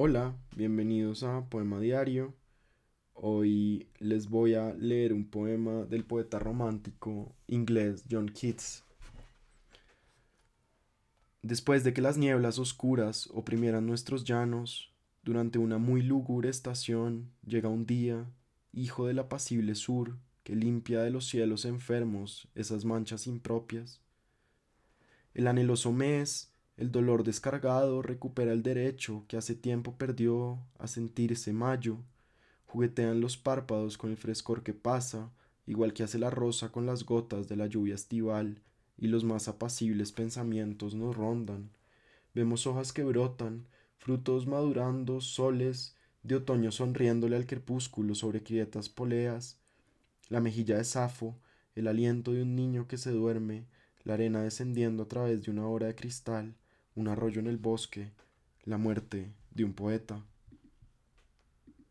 Hola, bienvenidos a Poema Diario. Hoy les voy a leer un poema del poeta romántico inglés John Keats. Después de que las nieblas oscuras oprimieran nuestros llanos, durante una muy lúgubre estación llega un día, hijo del apacible sur, que limpia de los cielos enfermos esas manchas impropias. El anheloso mes el dolor descargado recupera el derecho que hace tiempo perdió a sentirse mayo. Juguetean los párpados con el frescor que pasa, igual que hace la rosa con las gotas de la lluvia estival, y los más apacibles pensamientos nos rondan. Vemos hojas que brotan, frutos madurando, soles de otoño sonriéndole al crepúsculo sobre quietas poleas, la mejilla de Safo, el aliento de un niño que se duerme, la arena descendiendo a través de una hora de cristal, un arroyo en el bosque, la muerte de un poeta.